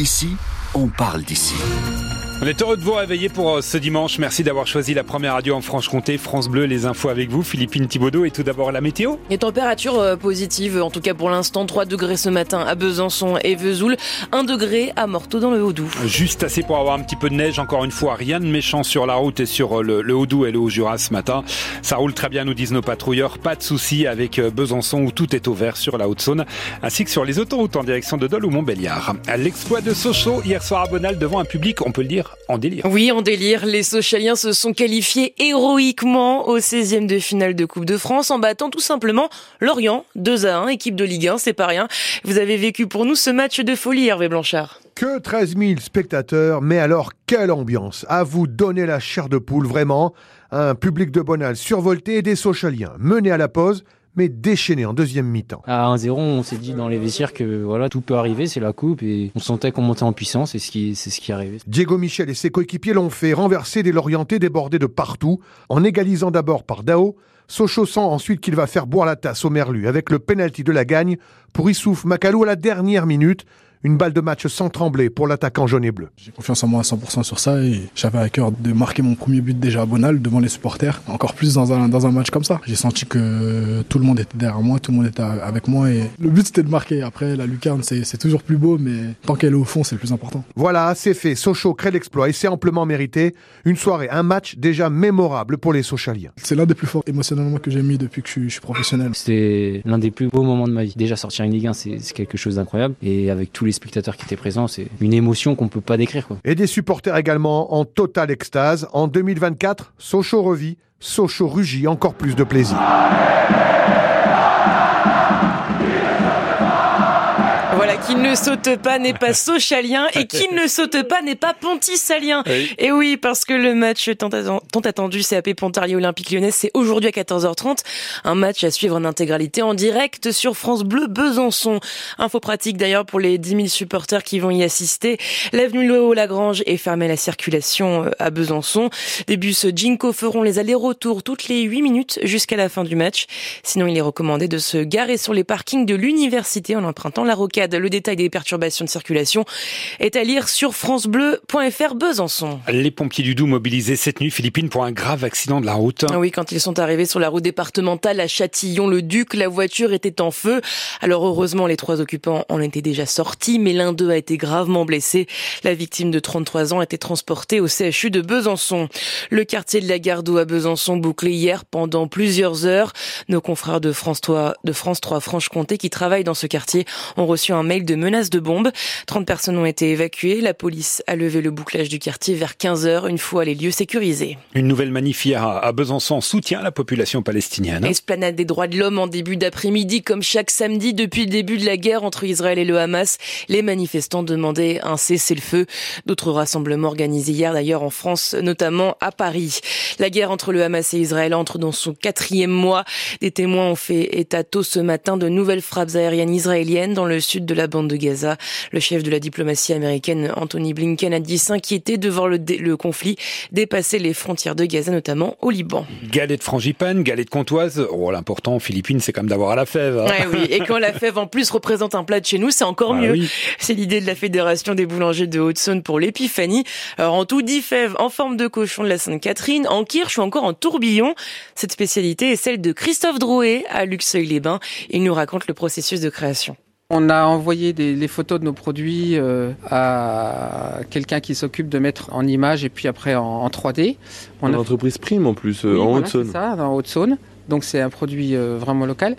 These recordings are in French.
Ici, on parle d'ici. On est heureux de vous réveiller pour euh, ce dimanche. Merci d'avoir choisi la première radio en Franche-Comté. France Bleu, les infos avec vous. Philippine Thibaudot et tout d'abord la météo. Les températures euh, positives, en tout cas pour l'instant. 3 degrés ce matin à Besançon et Vesoul. 1 degré à Morteau dans le Haut-Doubs. Juste assez pour avoir un petit peu de neige. Encore une fois, rien de méchant sur la route et sur euh, le, le Haut-Doubs et le Haut-Jura ce matin. Ça roule très bien, nous disent nos patrouilleurs. Pas de soucis avec Besançon où tout est au vert sur la Haute-Saône, ainsi que sur les autoroutes en direction de Dole ou Montbéliard. L'exploit de Sochaux hier soir à Bonal devant un public, on peut le dire, en délire. Oui, en délire, les Sochaliens se sont qualifiés héroïquement au 16e de finale de Coupe de France en battant tout simplement Lorient 2 à 1, équipe de Ligue 1, c'est pas rien. Vous avez vécu pour nous ce match de folie, Hervé Blanchard. Que 13 000 spectateurs, mais alors quelle ambiance À vous donner la chair de poule, vraiment. Un public de Bonal survolté et des Sochaliens menés à la pause mais déchaîné en deuxième mi-temps. À 1-0, on s'est dit dans les vestiaires que voilà, tout peut arriver, c'est la coupe et on sentait qu'on montait en puissance et ce qui, c'est ce qui est arrivé. Diego Michel et ses coéquipiers l'ont fait renverser des Lorientais débordés de partout, en égalisant d'abord par Dao, Sochaux sent ensuite qu'il va faire boire la tasse au Merlu avec le penalty de la gagne pour Issouf Macalou à la dernière minute. Une balle de match sans trembler pour l'attaquant jaune et bleu. J'ai confiance en moi à 100% sur ça et j'avais à cœur de marquer mon premier but déjà à Bonal devant les supporters, encore plus dans un, dans un match comme ça. J'ai senti que tout le monde était derrière moi, tout le monde était avec moi et le but c'était de marquer. Après la lucarne c'est toujours plus beau mais tant qu'elle est au fond c'est le plus important. Voilà, c'est fait. Sochaux crée l'exploit et c'est amplement mérité. Une soirée, un match déjà mémorable pour les Sochaliens. C'est l'un des plus forts émotionnellement que j'ai mis depuis que je suis, je suis professionnel. C'était l'un des plus beaux moments de ma vie. Déjà sortir une Ligue 1 c'est quelque chose d'incroyable et avec tous les spectateurs qui étaient présents, c'est une émotion qu'on peut pas décrire. Et des supporters également en totale extase. En 2024, Sochaux revit, Sochaux rugit, encore plus de plaisir. Qui ne saute pas n'est pas socialien et qui ne saute pas n'est pas pontisalien. Et oui, parce que le match tant attendu CAP Pontarlier Olympique Lyonnais, c'est aujourd'hui à 14h30. Un match à suivre en intégralité en direct sur France Bleu Besançon. Info pratique d'ailleurs pour les 10 000 supporters qui vont y assister. L'avenue Léo Lagrange est fermée à la circulation euh, à Besançon. Des bus Jinko feront les allers-retours toutes les 8 minutes jusqu'à la fin du match. Sinon, il est recommandé de se garer sur les parkings de l'université en empruntant la rocade. Le détail des perturbations de circulation est à lire sur francebleu.fr Besançon. Les pompiers du Doubs mobilisés cette nuit, Philippines, pour un grave accident de la route. Oui, quand ils sont arrivés sur la route départementale à Châtillon-le-Duc, la voiture était en feu. Alors heureusement, les trois occupants en étaient déjà sortis, mais l'un d'eux a été gravement blessé. La victime de 33 ans a été transportée au CHU de Besançon. Le quartier de la Gardeau à Besançon bouclé hier pendant plusieurs heures. Nos confrères de France 3, de France 3 Franche-Comté qui travaillent dans ce quartier ont reçu un un mail de menace de bombe. 30 personnes ont été évacuées. La police a levé le bouclage du quartier vers 15 heures, une fois les lieux sécurisés. Une nouvelle manif hier à Besançon soutient la population palestinienne. Esplanade des droits de l'homme en début d'après-midi, comme chaque samedi depuis le début de la guerre entre Israël et le Hamas. Les manifestants demandaient un cessez-le-feu. D'autres rassemblements organisés hier d'ailleurs en France, notamment à Paris. La guerre entre le Hamas et Israël entre dans son quatrième mois. Des témoins ont fait état tôt ce matin de nouvelles frappes aériennes israéliennes dans le sud de la bande de Gaza. Le chef de la diplomatie américaine, Anthony Blinken, a dit s'inquiéter de voir le, le conflit dépasser les frontières de Gaza, notamment au Liban. Galette frangipane, galette comtoise. Oh, l'important aux Philippines, c'est quand même d'avoir à la fève. Hein. Ouais, oui, et quand la fève en plus représente un plat de chez nous, c'est encore Ah mieux. oui. C'est l'idée de la Fédération des boulangers de Haute-Saône pour l'épiphanie. Alors en tout, 10 fèves en forme de cochon de la Sainte-Catherine, en kirsch ou encore en tourbillon. Cette spécialité est celle de Christophe Drouet à Luxeuil-les-Bains. Il nous raconte le processus de création. On a envoyé des, les photos de nos produits euh, à quelqu'un qui s'occupe de mettre en image et puis après en, en 3D. On Une a entreprise prime en plus, euh, Oui, en voilà, Haute-Saône. c'est ça, en Haute-Saône. Donc c'est un produit euh, vraiment local.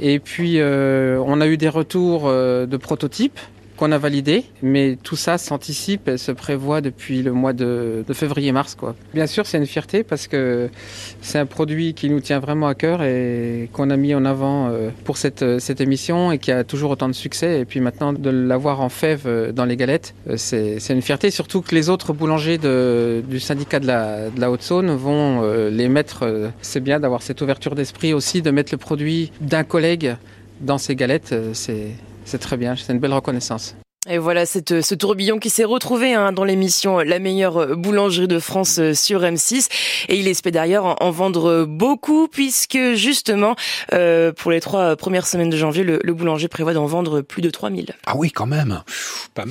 Et puis on a eu des retours de prototypes qu'on a validés, mais tout ça s'anticipe et se prévoit depuis le mois de, février-mars. Bien sûr, c'est une fierté parce que c'est un produit qui nous tient vraiment à cœur et qu'on a mis en avant euh, pour cette, euh, cette émission et qui a toujours autant de succès. Et puis maintenant, de l'avoir en fève euh, dans les galettes, c'est une fierté, surtout que les autres boulangers de, du syndicat de la, de la Haute-Saône vont les mettre. c'est bien d'avoir cette ouverture d'esprit aussi, de mettre le produit d'un collègue dans ses galettes. C'est très bien, c'est une belle reconnaissance. Et voilà cette, ce tourbillon qui s'est retrouvé hein, dans l'émission La meilleure boulangerie de France euh, sur M6. Et il espère d'ailleurs en, en vendre beaucoup puisque justement, euh, pour les trois premières semaines de janvier, le, le boulanger prévoit d'en vendre plus de 3000. Ah oui, quand même. Pas mal.